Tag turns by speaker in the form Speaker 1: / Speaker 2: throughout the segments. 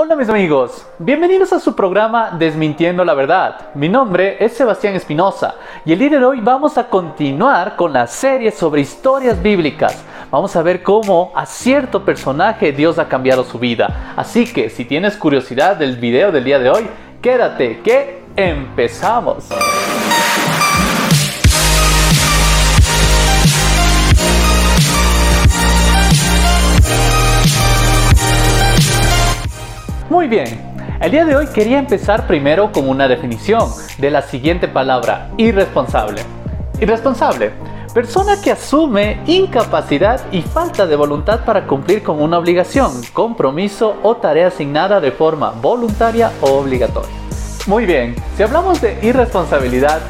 Speaker 1: Hola mis amigos, bienvenidos a su programa Desmintiendo la Verdad. Mi nombre es Sebastián Espinosa y el día de hoy vamos a continuar con la serie sobre historias bíblicas. Vamos a ver cómo a cierto personaje Dios ha cambiado su vida. Así que si tienes curiosidad del video del día de hoy, quédate que empezamos. Muy bien, el día de hoy quería empezar primero con una definición de la siguiente palabra, irresponsable. Irresponsable, persona que asume incapacidad y falta de voluntad para cumplir con una obligación, compromiso o tarea asignada de forma voluntaria o obligatoria. Muy bien, si hablamos de irresponsabilidad,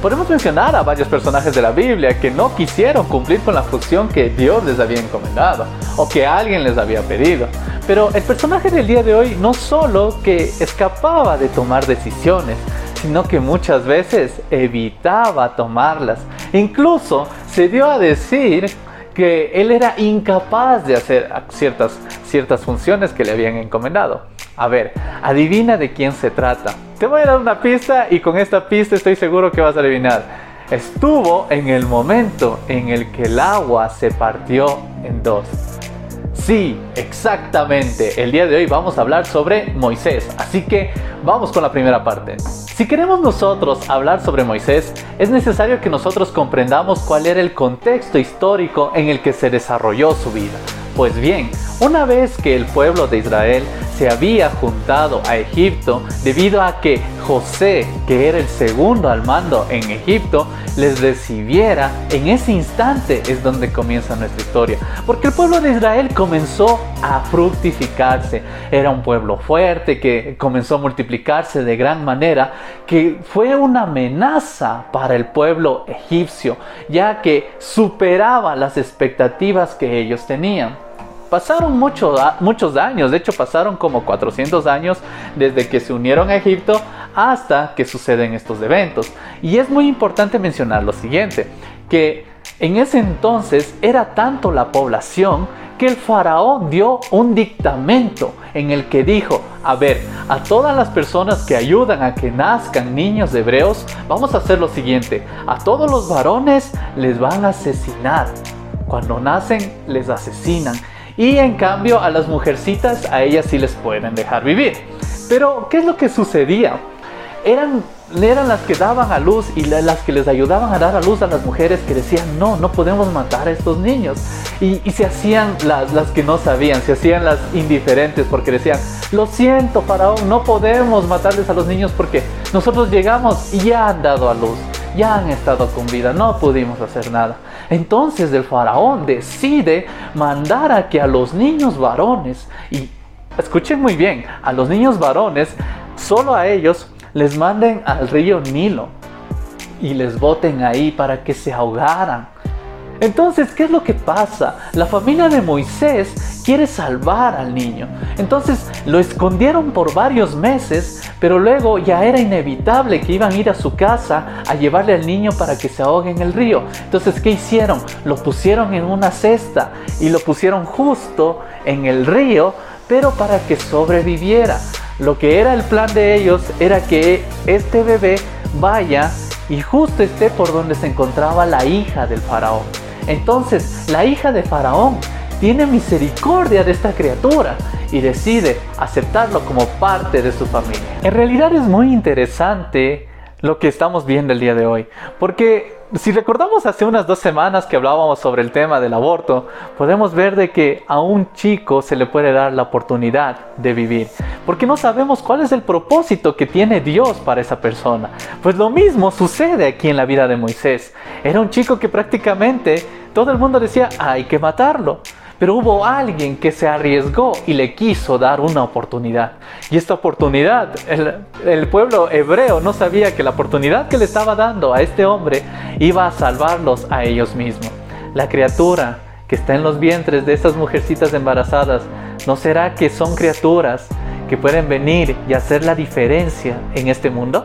Speaker 1: podemos mencionar a varios personajes de la Biblia que no quisieron cumplir con la función que Dios les había encomendado o que alguien les había pedido. Pero el personaje del día de hoy no solo que escapaba de tomar decisiones, sino que muchas veces evitaba tomarlas. Incluso se dio a decir que él era incapaz de hacer ciertas, ciertas funciones que le habían encomendado. A ver, adivina de quién se trata. Te voy a dar una pista y con esta pista estoy seguro que vas a adivinar. Estuvo en el momento en el que el agua se partió en dos. Sí, exactamente. El día de hoy vamos a hablar sobre Moisés. Así que vamos con la primera parte. Si queremos nosotros hablar sobre Moisés, es necesario que nosotros comprendamos cuál era el contexto histórico en el que se desarrolló su vida. Pues bien, una vez que el pueblo de Israel se había juntado a Egipto debido a que José, que era el segundo al mando en Egipto, les recibiera, en ese instante es donde comienza nuestra historia. Porque el pueblo de Israel comenzó a fructificarse. Era un pueblo fuerte que comenzó a multiplicarse de gran manera, que fue una amenaza para el pueblo egipcio, ya que superaba las expectativas que ellos tenían. Pasaron muchos años, de hecho pasaron como 400 años desde que se unieron a Egipto hasta que suceden estos eventos. Y es muy importante mencionar lo siguiente, que en ese entonces era tanto la población que el faraón dio un dictamento en el que dijo, a ver, a todas las personas que ayudan a que nazcan niños hebreos, vamos a hacer lo siguiente, a todos los varones les van a asesinar. Cuando nacen les asesinan y en cambio a las mujercitas, a ellas sí les pueden dejar vivir. Pero, ¿qué es lo que sucedía? Eran, eran las que daban a luz y las que les ayudaban a dar a luz a las mujeres que decían, no, no podemos matar a estos niños. Y, se hacían las, las que no sabían, se hacían las indiferentes porque decían, lo siento, faraón, no podemos matarles a los niños porque nosotros llegamos y ya han dado a luz ya han estado con vida, no pudimos hacer nada. Entonces el faraón decide mandar a que a los niños varones, y escuchen muy bien, a los niños varones, solo a ellos les manden al río Nilo y les boten ahí para que se ahogaran. Entonces, ¿qué es lo que pasa? La familia de Moisés quiere salvar al niño. Entonces lo escondieron por varios meses, pero luego ya era inevitable que iban a ir a su casa a llevarle al niño para que se ahogue en el río. Entonces, ¿qué hicieron? Lo pusieron en una cesta y lo pusieron justo en el río, pero para que sobreviviera. Lo que era el plan de ellos era que este bebé vaya y justo esté por donde se encontraba la hija del faraón. Entonces la hija de Faraón tiene misericordia de esta criatura y decide aceptarlo como parte de su familia. En realidad es muy interesante lo que estamos viendo el día de hoy, porque si recordamos hace unas dos semanas que hablábamos sobre el tema del aborto, podemos ver de que a un chico se le puede dar la oportunidad de vivir, porque no sabemos cuál es el propósito que tiene Dios para esa persona. Pues lo mismo sucede aquí en la vida de Moisés. Era un chico que prácticamente todo el mundo decía, hay que matarlo. Pero hubo alguien que se arriesgó y le quiso dar una oportunidad. Y esta oportunidad, el, pueblo hebreo no sabía que la oportunidad que le estaba dando a este hombre iba a salvarlos a ellos mismos. La criatura que está en los vientres de estas mujercitas embarazadas, ¿no será que son criaturas que pueden venir y hacer la diferencia en este mundo?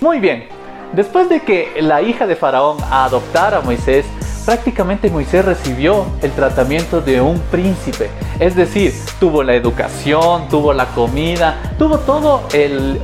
Speaker 1: Muy bien, después de que la hija de Faraón adoptara a Moisés, prácticamente Moisés recibió el tratamiento de un príncipe. Es decir, tuvo la educación, tuvo la comida, tuvo todo el,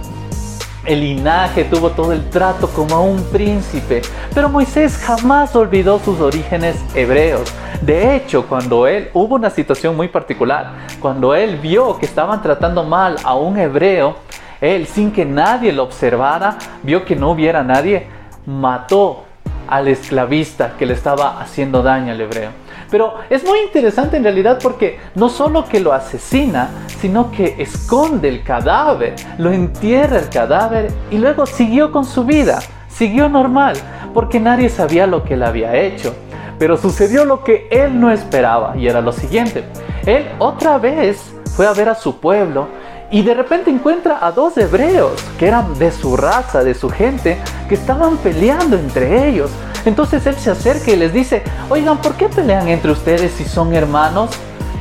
Speaker 1: el linaje, tuvo todo el trato como un príncipe. Pero Moisés jamás olvidó sus orígenes hebreos. De hecho, cuando él hubo una situación muy particular, cuando él vio que estaban tratando mal a un hebreo, él sin que nadie lo observara, vio que no hubiera nadie, mató al esclavista que le estaba haciendo daño al hebreo. Pero es muy interesante en realidad porque no solo que lo asesina, sino que esconde el cadáver, lo entierra el cadáver y luego siguió con su vida, siguió normal, porque nadie sabía lo que él había hecho. Pero sucedió lo que él no esperaba y era lo siguiente. Él otra vez fue a ver a su pueblo y de repente encuentra a dos hebreos que eran de su raza, de su gente, que estaban peleando entre ellos. Entonces él se acerca y les dice, oigan, ¿por qué pelean entre ustedes si son hermanos?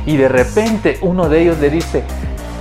Speaker 1: Y de repente uno de ellos le dice,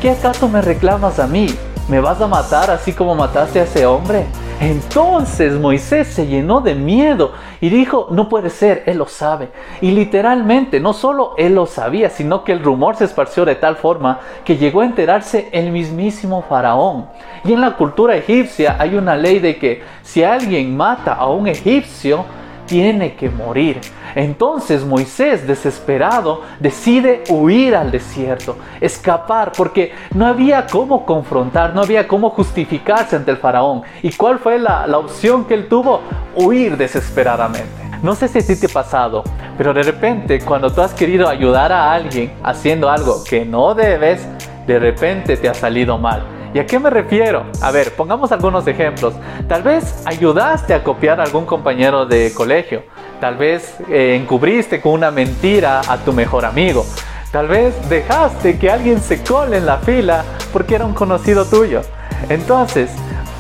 Speaker 1: ¿qué acaso me reclamas a mí? ¿Me vas a matar así como mataste a ese hombre? Entonces Moisés se llenó de miedo y dijo, no puede ser, él lo sabe. Y literalmente, no solo él lo sabía, sino que el rumor se esparció de tal forma que llegó a enterarse el mismísimo faraón. Y en la cultura egipcia hay una ley de que si alguien mata a un egipcio, tiene que morir. Entonces Moisés, desesperado, decide huir al desierto, escapar, porque no había cómo confrontar, no había cómo justificarse ante el faraón. ¿Y cuál fue la, opción que él tuvo? Huir desesperadamente. No sé si a te ha pasado, pero de repente cuando tú has querido ayudar a alguien haciendo algo que no debes, de repente te ha salido mal. ¿Y a qué me refiero? A ver, pongamos algunos ejemplos. Tal vez ayudaste a copiar a algún compañero de colegio. Tal vez eh, encubriste con una mentira a tu mejor amigo. Tal vez dejaste que alguien se cole en la fila porque era un conocido tuyo. Entonces,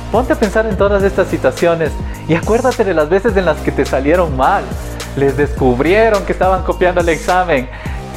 Speaker 1: ponte a pensar en todas estas situaciones y acuérdate de las veces en las que te salieron mal. Les descubrieron que estaban copiando el examen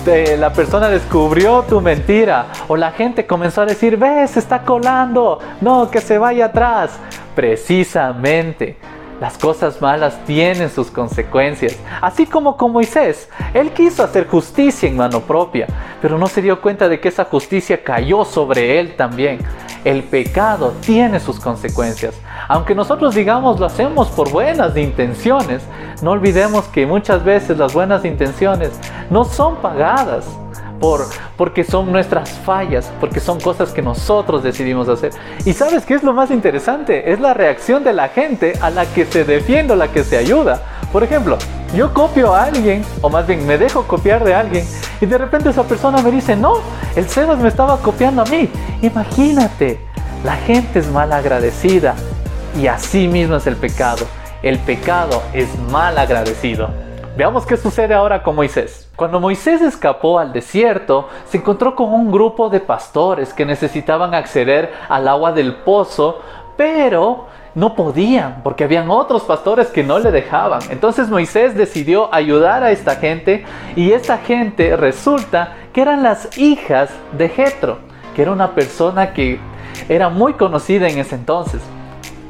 Speaker 1: la persona descubrió tu mentira o la gente comenzó a decir, ves, está colando, no, que se vaya atrás. Precisamente, las cosas malas tienen sus consecuencias, así como con Moisés. Él quiso hacer justicia en mano propia, pero no se dio cuenta de que esa justicia cayó sobre él también. El pecado tiene sus consecuencias. Aunque nosotros digamos lo hacemos por buenas intenciones, no olvidemos que muchas veces las buenas intenciones no son pagadas por, porque son nuestras fallas, porque son cosas que nosotros decidimos hacer. Y sabes qué es lo más interesante? Es la reacción de la gente a la que se defiende o la que se ayuda. Por ejemplo, yo copio a alguien, o más bien me dejo copiar de alguien, y de repente esa persona me dice, no, el Sebas me estaba copiando a mí. Imagínate, la gente es mal agradecida y así mismo es el pecado. El pecado es mal agradecido. Veamos qué sucede ahora con Moisés. Cuando Moisés escapó al desierto, se encontró con un grupo de pastores que necesitaban acceder al agua del pozo, pero no podían porque habían otros pastores que no le dejaban. Entonces Moisés decidió ayudar a esta gente y esta gente resulta que eran las hijas de Jetro, que era una persona que era muy conocida en ese entonces.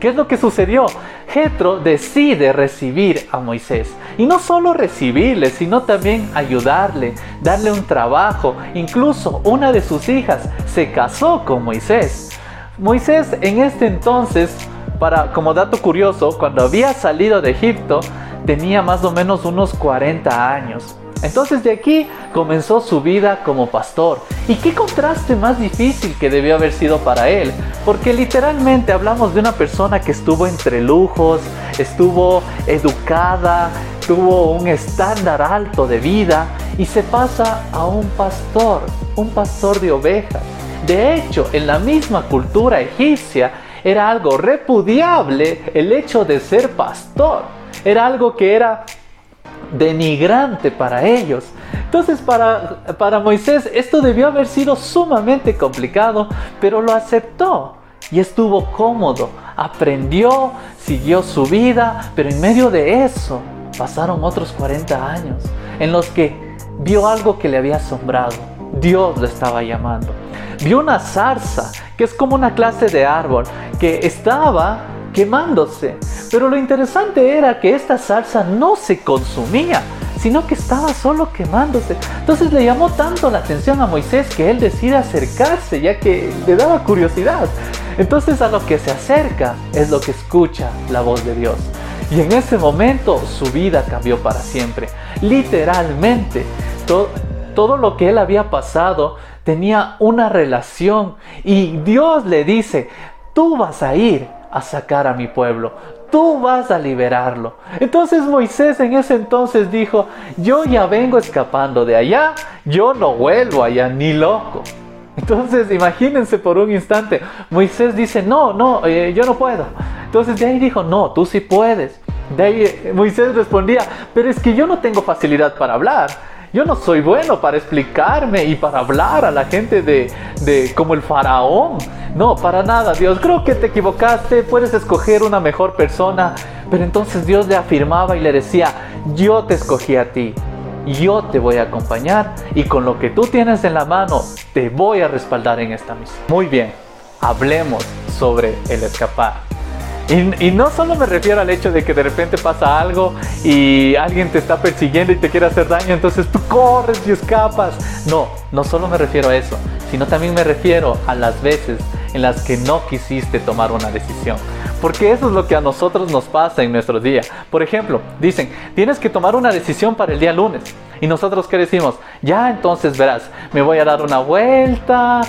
Speaker 1: ¿Qué es lo que sucedió? Jetro decide recibir a Moisés. Y no solo recibirle, sino también ayudarle, darle un trabajo. Incluso una de sus hijas se casó con Moisés. Moisés en este entonces para, como dato curioso, cuando había salido de Egipto tenía más o menos unos 40 años. Entonces de aquí comenzó su vida como pastor. ¿Y qué contraste más difícil que debió haber sido para él? Porque literalmente hablamos de una persona que estuvo entre lujos, estuvo educada, tuvo un estándar alto de vida y se pasa a un pastor, un pastor de ovejas. De hecho, en la misma cultura egipcia, era algo repudiable el hecho de ser pastor. Era algo que era denigrante para ellos. Entonces para, para Moisés esto debió haber sido sumamente complicado, pero lo aceptó y estuvo cómodo, aprendió, siguió su vida, pero en medio de eso pasaron otros 40 años en los que vio algo que le había asombrado. Dios lo estaba llamando. Vio una zarza, que es como una clase de árbol, que estaba quemándose. Pero lo interesante era que esta salsa no se consumía, sino que estaba solo quemándose. Entonces le llamó tanto la atención a Moisés que él decide acercarse, ya que le daba curiosidad. Entonces a lo que se acerca es lo que escucha la voz de Dios. Y en ese momento su vida cambió para siempre. Literalmente, todo, todo lo que él había pasado tenía una relación. Y Dios le dice, tú vas a ir a sacar a mi pueblo, tú vas a liberarlo. Entonces Moisés en ese entonces dijo, yo ya vengo escapando de allá, yo no vuelvo allá ni loco. Entonces imagínense por un instante, Moisés dice, no, no, eh, yo no puedo. Entonces de ahí dijo, no, tú sí puedes. De ahí eh, Moisés respondía, pero es que yo no tengo facilidad para hablar. Yo no soy bueno para explicarme y para hablar a la gente de, de como el faraón. No, para nada, Dios. Creo que te equivocaste. Puedes escoger una mejor persona. Pero entonces Dios le afirmaba y le decía, yo te escogí a ti. Yo te voy a acompañar y con lo que tú tienes en la mano te voy a respaldar en esta misión. Muy bien, hablemos sobre el escapar. Y, no solo me refiero al hecho de que de repente pasa algo y alguien te está persiguiendo y te quiere hacer daño, entonces tú corres y escapas. No, no solo me refiero a eso, sino también me refiero a las veces en las que no quisiste tomar una decisión. Porque eso es lo que a nosotros nos pasa en nuestro día. Por ejemplo, dicen, tienes que tomar una decisión para el día lunes. Y nosotros qué decimos? Ya entonces verás, me voy a dar una vuelta,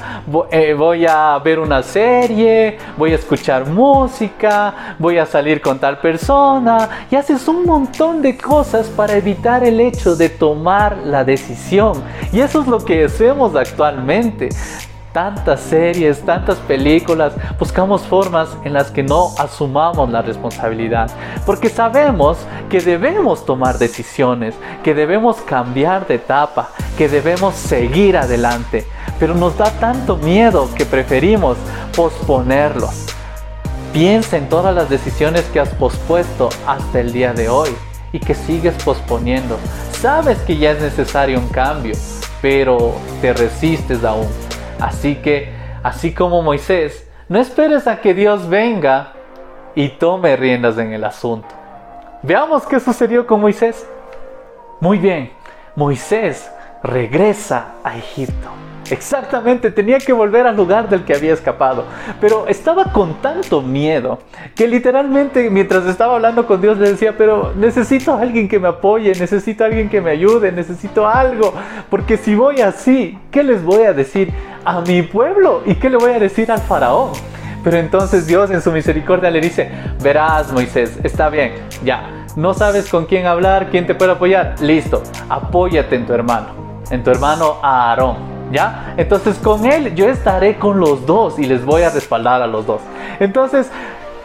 Speaker 1: eh, voy a ver una serie, voy a escuchar música, voy a salir con tal persona. Y haces un montón de cosas para evitar el hecho de tomar la decisión. Y eso es lo que hacemos actualmente tantas series, tantas películas, buscamos formas en las que no asumamos la responsabilidad. Porque sabemos que debemos tomar decisiones, que debemos cambiar de etapa, que debemos seguir adelante. Pero nos da tanto miedo que preferimos posponerlos. Piensa en todas las decisiones que has pospuesto hasta el día de hoy y que sigues posponiendo. Sabes que ya es necesario un cambio, pero te resistes aún. Así que, así como Moisés, no esperes a que Dios venga y tome riendas en el asunto. Veamos qué sucedió con Moisés. Muy bien, Moisés regresa a Egipto. Exactamente, tenía que volver al lugar del que había escapado. Pero estaba con tanto miedo que literalmente mientras estaba hablando con Dios le decía, pero necesito a alguien que me apoye, necesito a alguien que me ayude, necesito algo. Porque si voy así, ¿qué les voy a decir a mi pueblo? ¿Y qué le voy a decir al faraón? Pero entonces Dios en su misericordia le dice, verás Moisés, está bien, ya, no sabes con quién hablar, quién te puede apoyar, listo, apóyate en tu hermano, en tu hermano Aarón. ¿Ya? Entonces con él yo estaré con los dos y les voy a respaldar a los dos. Entonces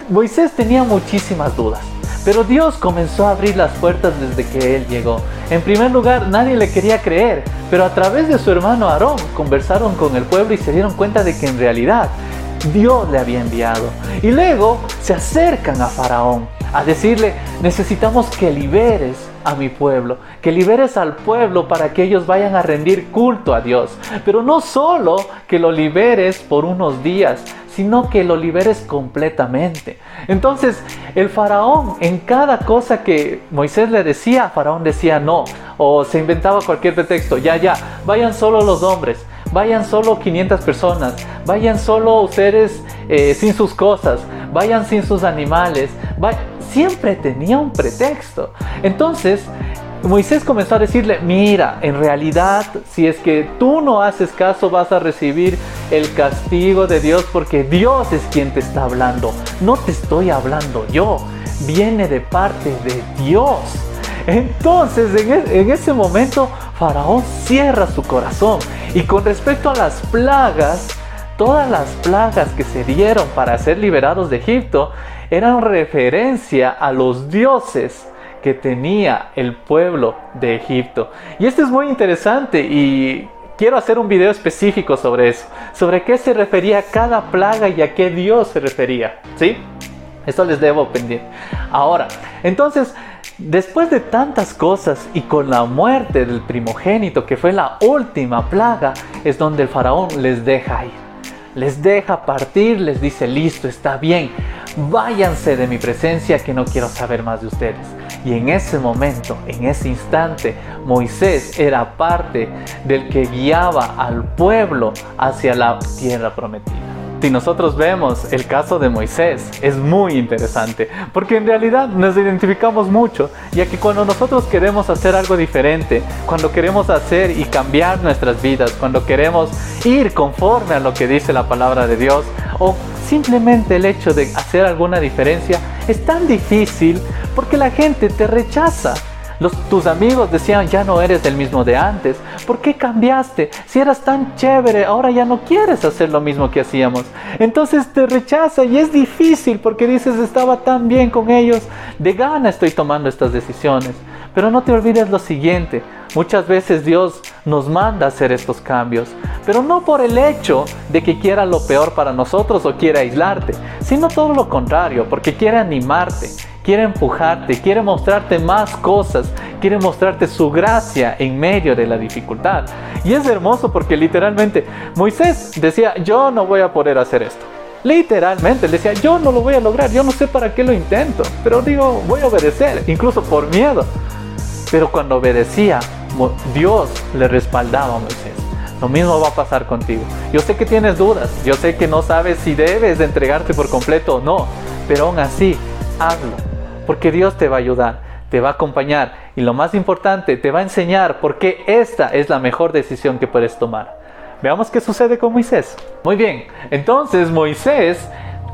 Speaker 1: Moisés tenía muchísimas dudas. Pero Dios comenzó a abrir las puertas desde que él llegó. En primer lugar, nadie le quería creer, pero a través de su hermano Aarón conversaron con el pueblo y se dieron cuenta de que en realidad Dios le había enviado. Y luego se acercan a Faraón a decirle, necesitamos que liberes a mi pueblo, que liberes al pueblo para que ellos vayan a rendir culto a Dios. Pero no solo que lo liberes por unos días, sino que lo liberes completamente. Entonces, el faraón en cada cosa que Moisés le decía, faraón decía no, o se inventaba cualquier pretexto, ya, ya, vayan solo los hombres, vayan solo 500 personas, vayan solo ustedes eh, sin sus cosas, vayan sin sus animales, siempre tenía un pretexto. Entonces, Moisés comenzó a decirle, mira, en realidad, si es que tú no haces caso, vas a recibir el castigo de Dios porque Dios es quien te está hablando. No te estoy hablando yo, viene de parte de Dios. Entonces, en, e, ese momento, Faraón cierra su corazón. Y con respecto a las plagas, todas las plagas que se dieron para ser liberados de Egipto eran referencia a los dioses que tenía el pueblo de Egipto. Y esto es muy interesante y quiero hacer un video específico sobre eso, sobre qué se refería cada plaga y a qué Dios se refería, ¿sí? Eso les debo pendiente. Ahora, entonces, después de tantas cosas y con la muerte del primogénito, que fue la última plaga, es donde el faraón les deja ir. Les deja partir, les dice, listo, está bien, váyanse de mi presencia que no quiero saber más de ustedes. Y en ese momento, en ese instante, Moisés era parte del que guiaba al pueblo hacia la tierra prometida. Si nosotros vemos el caso de Moisés, es muy interesante, porque en realidad nos identificamos mucho, ya que cuando nosotros queremos hacer algo diferente, cuando queremos hacer y cambiar nuestras vidas, cuando queremos ir conforme a lo que dice la palabra de Dios, o simplemente el hecho de hacer alguna diferencia, es tan difícil porque la gente te rechaza tus amigos decían, ya no eres el mismo de antes. ¿Por qué cambiaste? Si eras tan chévere, ahora ya no quieres hacer lo mismo que hacíamos. Entonces te rechaza y es difícil porque dices, estaba tan bien con ellos, de gana estoy tomando estas decisiones. Pero no te olvides lo siguiente, muchas veces Dios nos manda a hacer estos cambios, pero no por el hecho de que quiera lo peor para nosotros o quiera aislarte, sino todo lo contrario, porque quiere animarte, quiere empujarte, quiere mostrarte más cosas, quiere mostrarte su gracia en medio de la dificultad. Y es hermoso porque literalmente Moisés decía, yo no voy a poder hacer esto. Literalmente le decía, yo no lo voy a lograr, yo no sé para qué lo intento, pero digo, voy a obedecer, incluso por miedo. Pero cuando obedecía, Dios le respaldaba a Moisés. Lo mismo va a pasar contigo. Yo sé que tienes dudas, yo sé que no sabes si debes entregarte por completo o no, pero aún así, hazlo porque Dios te va a ayudar, te va a acompañar y lo más importante, te va a enseñar por qué esta es la mejor decisión que puedes tomar. Veamos qué sucede con Moisés. Muy bien, entonces Moisés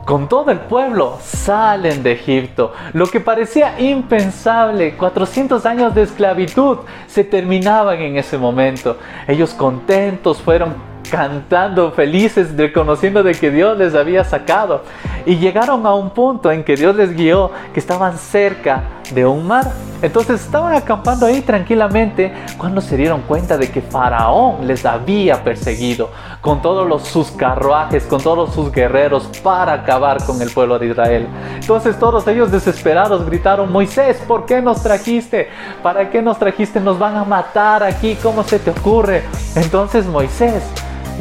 Speaker 1: con todo el pueblo salen de Egipto. Lo que parecía impensable, 400 años de esclavitud, se terminaban en ese momento. Ellos contentos fueron cantando felices, reconociendo de que Dios les había sacado. Y llegaron a un punto en que Dios les guió, que estaban cerca de un mar. Entonces estaban acampando ahí tranquilamente cuando se dieron cuenta de que Faraón les había perseguido con todos los, sus carruajes, con todos sus guerreros para acabar con el pueblo de Israel. Entonces todos ellos desesperados gritaron, Moisés, ¿por qué nos trajiste? ¿Para qué nos trajiste? Nos van a matar aquí, ¿cómo se te ocurre? Entonces Moisés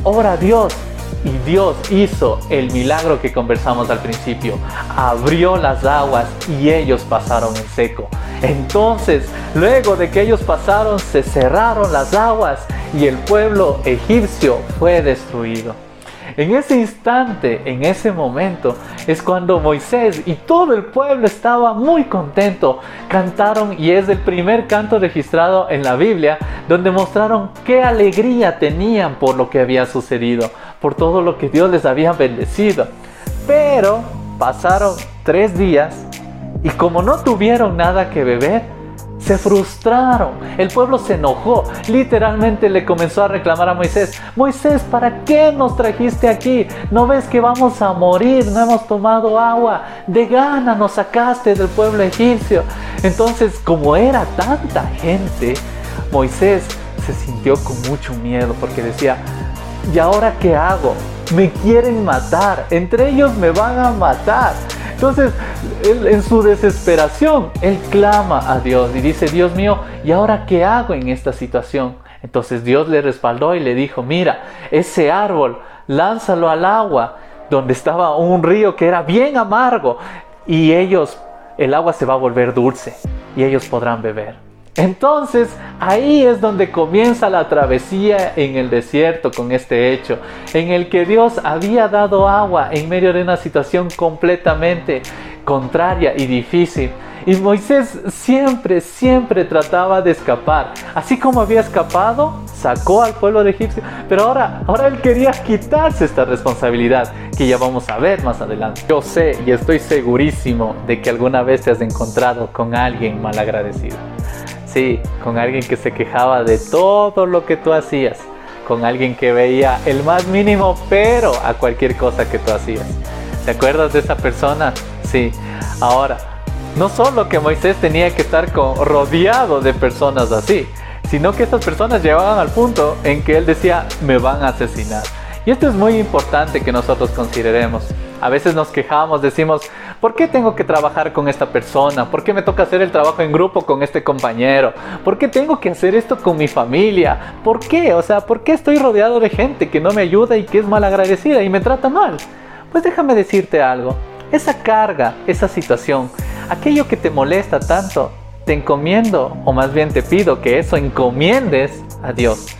Speaker 1: ora a Dios. Y Dios hizo el milagro que conversamos al principio. Abrió las aguas y ellos pasaron en seco. Entonces, luego de que ellos pasaron, se cerraron las aguas y el pueblo egipcio fue destruido. En ese instante, en ese momento, es cuando Moisés y todo el pueblo estaba muy contento. Cantaron y es el primer canto registrado en la Biblia donde mostraron qué alegría tenían por lo que había sucedido, por todo lo que Dios les había bendecido. Pero pasaron tres días y como no tuvieron nada que beber, se frustraron, el pueblo se enojó, literalmente le comenzó a reclamar a Moisés, Moisés, ¿para qué nos trajiste aquí? ¿No ves que vamos a morir? No hemos tomado agua, de gana nos sacaste del pueblo egipcio. Entonces, como era tanta gente, Moisés se sintió con mucho miedo porque decía, ¿y ahora qué hago? Me quieren matar, entre ellos me van a matar. Entonces, en su desesperación, él clama a Dios y dice, Dios mío, ¿y ahora qué hago en esta situación? Entonces Dios le respaldó y le dijo, mira, ese árbol, lánzalo al agua, donde estaba un río que era bien amargo, y ellos, el agua se va a volver dulce, y ellos podrán beber. Entonces ahí es donde comienza la travesía en el desierto con este hecho, en el que Dios había dado agua en medio de una situación completamente contraria y difícil. Y Moisés siempre, siempre trataba de escapar. Así como había escapado, sacó al pueblo de Egipcio. Pero ahora, ahora él quería quitarse esta responsabilidad, que ya vamos a ver más adelante. Yo sé y estoy segurísimo de que alguna vez te has encontrado con alguien mal agradecido. Sí, con alguien que se quejaba de todo lo que tú hacías. Con alguien que veía el más mínimo pero a cualquier cosa que tú hacías. ¿Te acuerdas de esa persona? Sí. Ahora, no solo que Moisés tenía que estar rodeado de personas así, sino que estas personas llegaban al punto en que él decía, me van a asesinar. Y esto es muy importante que nosotros consideremos. A veces nos quejamos, decimos, ¿por qué tengo que trabajar con esta persona? ¿Por qué me toca hacer el trabajo en grupo con este compañero? ¿Por qué tengo que hacer esto con mi familia? ¿Por qué? O sea, ¿por qué estoy rodeado de gente que no me ayuda y que es mal agradecida y me trata mal? Pues déjame decirte algo. Esa carga, esa situación, aquello que te molesta tanto, te encomiendo, o más bien te pido que eso encomiendes a Dios.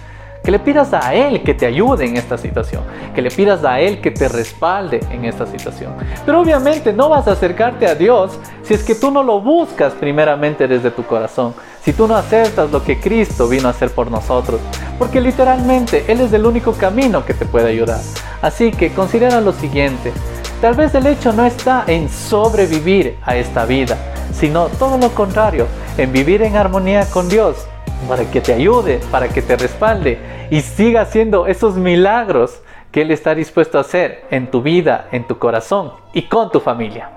Speaker 1: Que le pidas a Él que te ayude en esta situación. Que le pidas a Él que te respalde en esta situación. Pero obviamente no vas a acercarte a Dios si es que tú no lo buscas primeramente desde tu corazón. Si tú no aceptas lo que Cristo vino a hacer por nosotros. Porque literalmente Él es el único camino que te puede ayudar. Así que considera lo siguiente. Tal vez el hecho no está en sobrevivir a esta vida, sino todo lo contrario, en vivir en armonía con Dios, para que te ayude, para que te respalde y siga haciendo esos milagros que Él está dispuesto a hacer en tu vida, en tu corazón y con tu familia.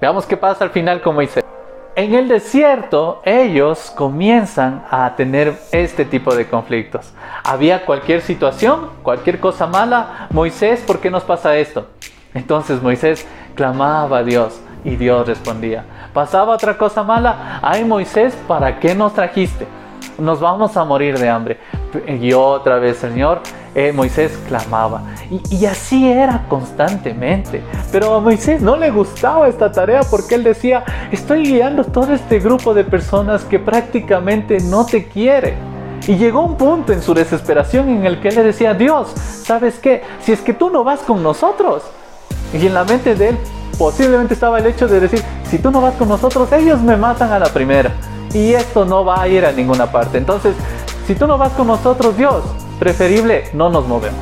Speaker 1: Veamos qué pasa al final con Moisés. En el desierto ellos comienzan a tener este tipo de conflictos. Había cualquier situación, cualquier cosa mala, Moisés, ¿por qué nos pasa esto? Entonces Moisés clamaba a Dios y Dios respondía. Pasaba otra cosa mala, ay Moisés, ¿para qué nos trajiste? Nos vamos a morir de hambre. Y otra vez, Señor, eh, Moisés clamaba. Y, así era constantemente. Pero a Moisés no le gustaba esta tarea porque él decía, estoy guiando todo este grupo de personas que prácticamente no te quiere. Y llegó un punto en su desesperación en el que él le decía, Dios, ¿sabes qué? Si es que tú no vas con nosotros. Y en la mente de él posiblemente estaba el hecho de decir, si tú no vas con nosotros, ellos me matan a la primera y esto no va a ir a ninguna parte. Entonces, si tú no vas con nosotros, Dios, preferible no nos movemos.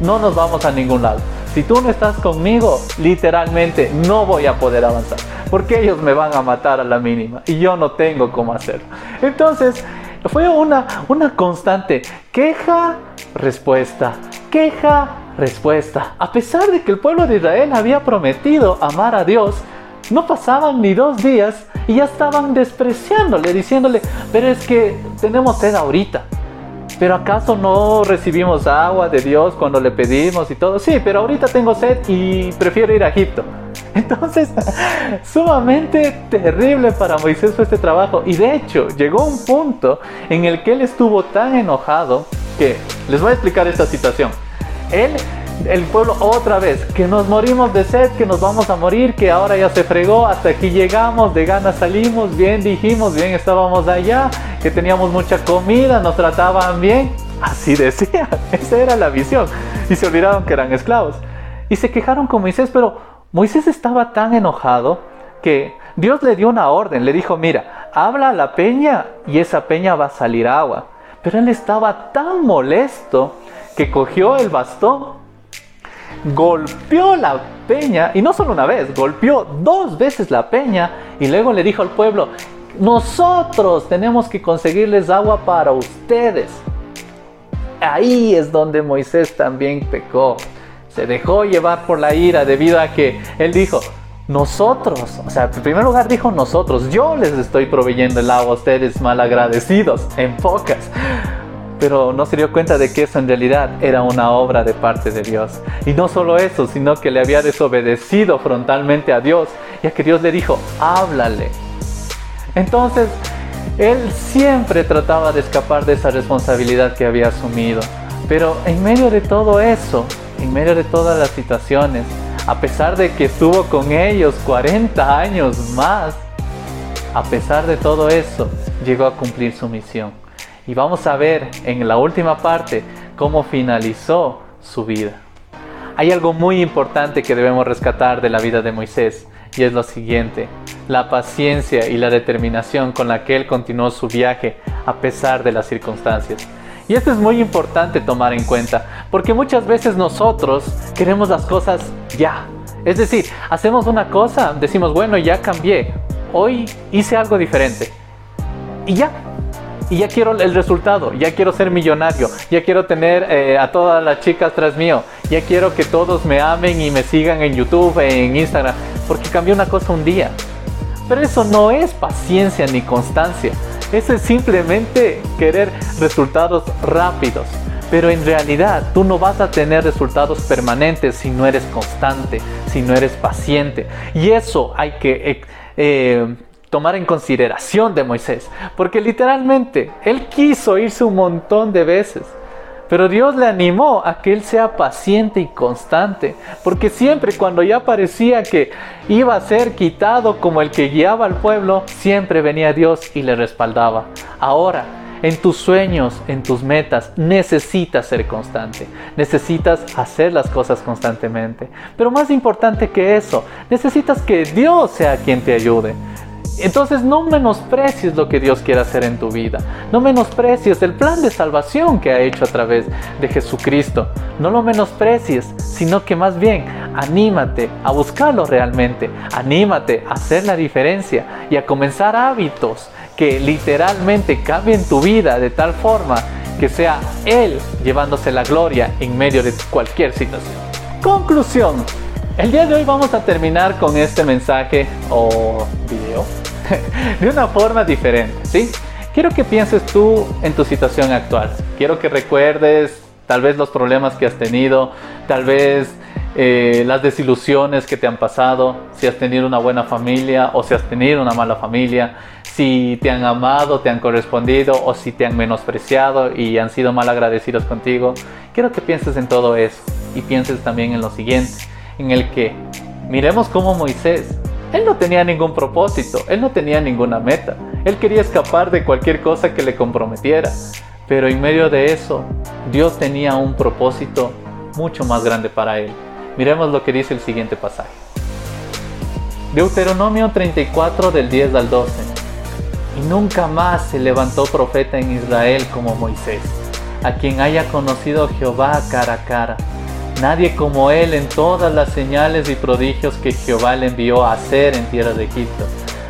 Speaker 1: No nos vamos a ningún lado. Si tú no estás conmigo, literalmente no voy a poder avanzar. Porque ellos me van a matar a la mínima y yo no tengo cómo hacerlo. Entonces, fue una, una constante queja, respuesta, queja, respuesta. A pesar de que el pueblo de Israel había prometido amar a Dios, no pasaban ni dos días y ya estaban despreciándole, diciéndole, pero es que tenemos sed ahorita. Pero acaso no recibimos agua de Dios cuando le pedimos y todo? Sí, pero ahorita tengo sed y prefiero ir a Egipto. Entonces, sumamente terrible para Moisés fue este trabajo. Y de hecho, llegó un punto en el que él estuvo tan enojado que les voy a explicar esta situación. Él el pueblo otra vez, que nos morimos de sed, que nos vamos a morir, que ahora ya se fregó, hasta aquí llegamos, de ganas salimos, bien dijimos, bien estábamos allá, que teníamos mucha comida, nos trataban bien. Así decía, esa era la visión. Y se olvidaron que eran esclavos. Y se quejaron con Moisés, pero Moisés estaba tan enojado que Dios le dio una orden, le dijo, mira, habla a la peña y esa peña va a salir agua. Pero él estaba tan molesto que cogió el bastón golpeó la peña, y no solo una vez, golpeó dos veces la peña y luego le dijo al pueblo, nosotros tenemos que conseguirles agua para ustedes. Ahí es donde Moisés también pecó. Se dejó llevar por la ira debido a que él dijo, nosotros, o sea, en primer lugar dijo nosotros, yo les estoy proveyendo el agua a ustedes malagradecidos, en pocas pero no se dio cuenta de que eso en realidad era una obra de parte de Dios. Y no solo eso, sino que le había desobedecido frontalmente a Dios, ya que Dios le dijo, háblale. Entonces, él siempre trataba de escapar de esa responsabilidad que había asumido. Pero en medio de todo eso, en medio de todas las situaciones, a pesar de que estuvo con ellos 40 años más, a pesar de todo eso, llegó a cumplir su misión. Y vamos a ver en la última parte cómo finalizó su vida. Hay algo muy importante que debemos rescatar de la vida de Moisés y es lo siguiente, la paciencia y la determinación con la que él continuó su viaje a pesar de las circunstancias. Y esto es muy importante tomar en cuenta, porque muchas veces nosotros queremos las cosas ya. Es decir, hacemos una cosa, decimos, bueno, ya cambié, hoy hice algo diferente. Y ya, y ya quiero el resultado, ya quiero ser millonario, ya quiero tener eh, a todas las chicas tras mío, ya quiero que todos me amen y me sigan en YouTube, en Instagram, porque cambió una cosa un día. Pero eso no es paciencia ni constancia, eso es simplemente querer resultados rápidos. Pero en realidad tú no vas a tener resultados permanentes si no eres constante, si no eres paciente. Y eso hay que eh, eh, tomar en consideración de Moisés, porque literalmente él quiso irse un montón de veces, Pero Dios le animó a que él sea paciente y constante, porque siempre cuando ya parecía que iba a ser quitado como el que guiaba al pueblo, siempre venía Dios y le respaldaba. Ahora, en tus sueños, en tus metas, necesitas ser constante. Necesitas hacer las cosas constantemente. Pero más importante que eso, necesitas que Dios sea quien te ayude. Entonces no menosprecies lo que Dios quiere hacer en tu vida. No menosprecies el plan de salvación que ha hecho a través de Jesucristo. No lo menosprecies, sino que más bien anímate a buscarlo realmente. Anímate a hacer la diferencia y a comenzar hábitos que literalmente cambien tu vida de tal forma que sea Él llevándose la gloria en medio de cualquier situación. Conclusión. El día de hoy vamos a terminar con este mensaje o video de una forma diferente, ¿sí? Quiero que pienses tú en tu situación actual. Quiero que recuerdes tal vez los problemas que has tenido, tal vez eh, las desilusiones que te han pasado, si has tenido una buena familia o si has tenido una mala familia, si te han amado, te han correspondido o si te han menospreciado y han sido mal agradecidos contigo. Quiero que pienses en todo eso y pienses también en lo siguiente, en el que miremos cómo Moisés él no tenía ningún propósito, él no tenía ninguna meta. Él quería escapar de cualquier cosa que le comprometiera. Pero en medio de eso, Dios tenía un propósito mucho más grande para él. Miremos lo que dice el siguiente pasaje. Deuteronomio 34 del 10 al 12. Y nunca más se levantó profeta en Israel como Moisés, a quien haya conocido Jehová cara a cara Nadie como él en todas las señales y prodigios que Jehová le envió a hacer en tierra de Egipto,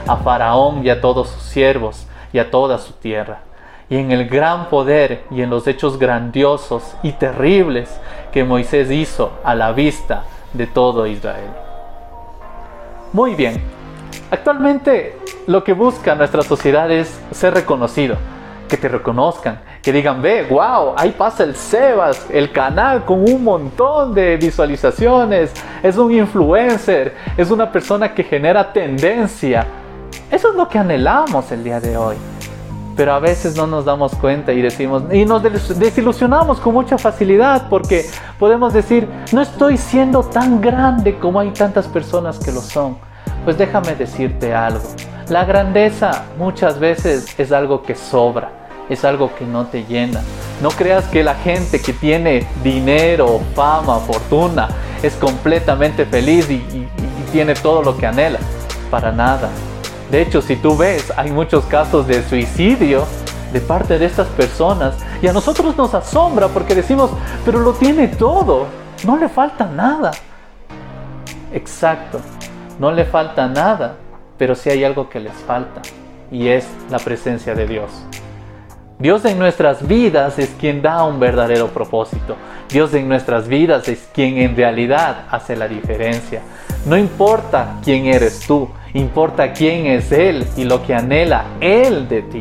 Speaker 1: a Faraón y a todos sus siervos y a toda su tierra, y en el gran poder y en los hechos grandiosos y terribles que Moisés hizo a la vista de todo Israel. Muy bien, actualmente lo que busca nuestra sociedad es ser reconocido, que te reconozcan, que digan, ve, wow, ahí pasa el Sebas, el canal con un montón de visualizaciones, es un influencer, es una persona que genera tendencia. Eso es lo que anhelamos el día de hoy. Pero a veces no nos damos cuenta y decimos, y nos desilusionamos con mucha facilidad porque podemos decir, no estoy siendo tan grande como hay tantas personas que lo son. Pues déjame decirte algo, la grandeza muchas veces es algo que sobra es algo que no te llena. No creas que la gente que tiene dinero, fama, fortuna, es completamente feliz y, tiene todo lo que anhela. Para nada. De hecho, si tú ves, hay muchos casos de suicidio de parte de estas personas y a nosotros nos asombra porque decimos, pero lo tiene todo, no le falta nada. Exacto, no le falta nada, pero sí hay algo que les falta y es la presencia de Dios. Dios en nuestras vidas es quien da un verdadero propósito. Dios en nuestras vidas es quien en realidad hace la diferencia. No importa quién eres tú, importa quién es Él y lo que anhela Él de ti.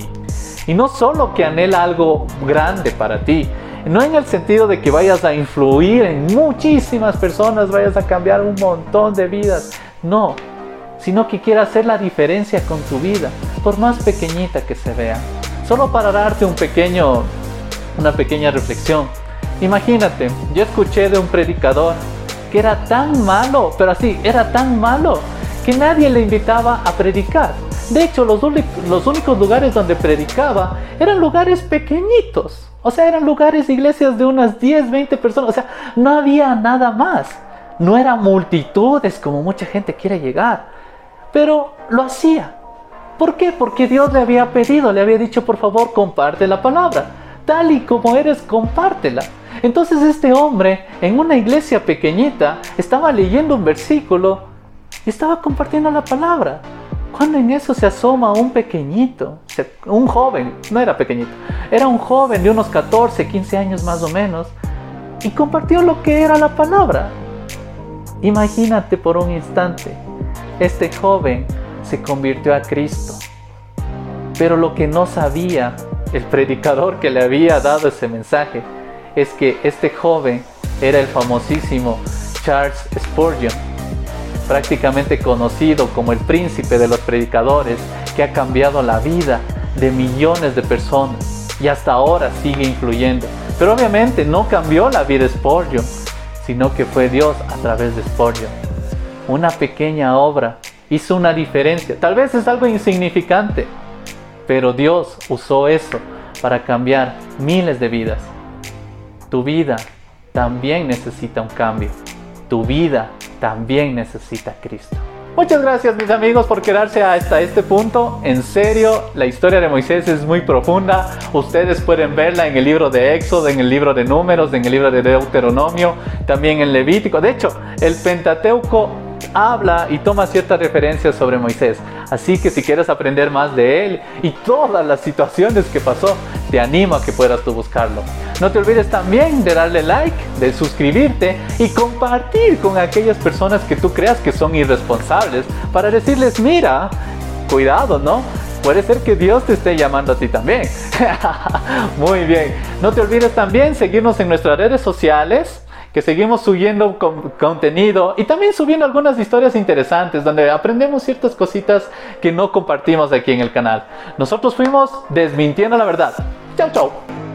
Speaker 1: Y no solo que anhela algo grande para ti, no en el sentido de que vayas a influir en muchísimas personas, vayas a cambiar un montón de vidas. No, sino que quiere hacer la diferencia con tu vida, por más pequeñita que se vea. Solo para darte un pequeño, una pequeña reflexión. Imagínate, yo escuché de un predicador que era tan malo, pero así, era tan malo, que nadie le invitaba a predicar. De hecho, los, los únicos lugares donde predicaba eran lugares pequeñitos. O sea, eran lugares, iglesias de unas 10, 20 personas. O sea, no había nada más. No eran multitudes como mucha gente quiere llegar. Pero lo hacía. ¿Por qué? Porque Dios le había pedido, le había dicho, por favor, comparte la palabra. Tal y como eres, compártela. Entonces este hombre, en una iglesia pequeñita, estaba leyendo un versículo y estaba compartiendo la palabra. Cuando en eso se asoma un pequeñito, un joven, no era pequeñito, era un joven de unos 14, 15 años más o menos, y compartió lo que era la palabra. Imagínate por un instante, este joven se convirtió a Cristo. Pero lo que no sabía el predicador que le había dado ese mensaje es que este joven era el famosísimo Charles Spurgeon, prácticamente conocido como el príncipe de los predicadores, que ha cambiado la vida de millones de personas y hasta ahora sigue influyendo, Pero obviamente no cambió la vida de Spurgeon, sino que fue Dios a través de Spurgeon. Una pequeña obra hizo una diferencia. Tal vez es algo insignificante, pero Dios usó eso para cambiar miles de vidas. Tu vida también necesita un cambio. Tu vida también necesita Cristo. Muchas gracias mis amigos por quedarse hasta este punto. En serio, la historia de Moisés es muy profunda. Ustedes pueden verla en el libro de Éxodo, en el libro de Números, en el libro de Deuteronomio, también en Levítico. De hecho, el Pentateuco habla y toma ciertas referencias sobre Moisés. Así que si quieres aprender más de él y todas las situaciones que pasó, te animo a que puedas tú buscarlo. No te olvides también de darle like, de suscribirte y compartir con aquellas personas que tú creas que son irresponsables para decirles, mira, cuidado, ¿no? Puede ser que Dios te esté llamando a ti también. Muy bien. No te olvides también seguirnos en nuestras redes sociales que seguimos subiendo contenido y también subiendo algunas historias interesantes donde aprendemos ciertas cositas que no compartimos aquí en el canal. Nosotros fuimos desmintiendo la verdad. Chao, chao.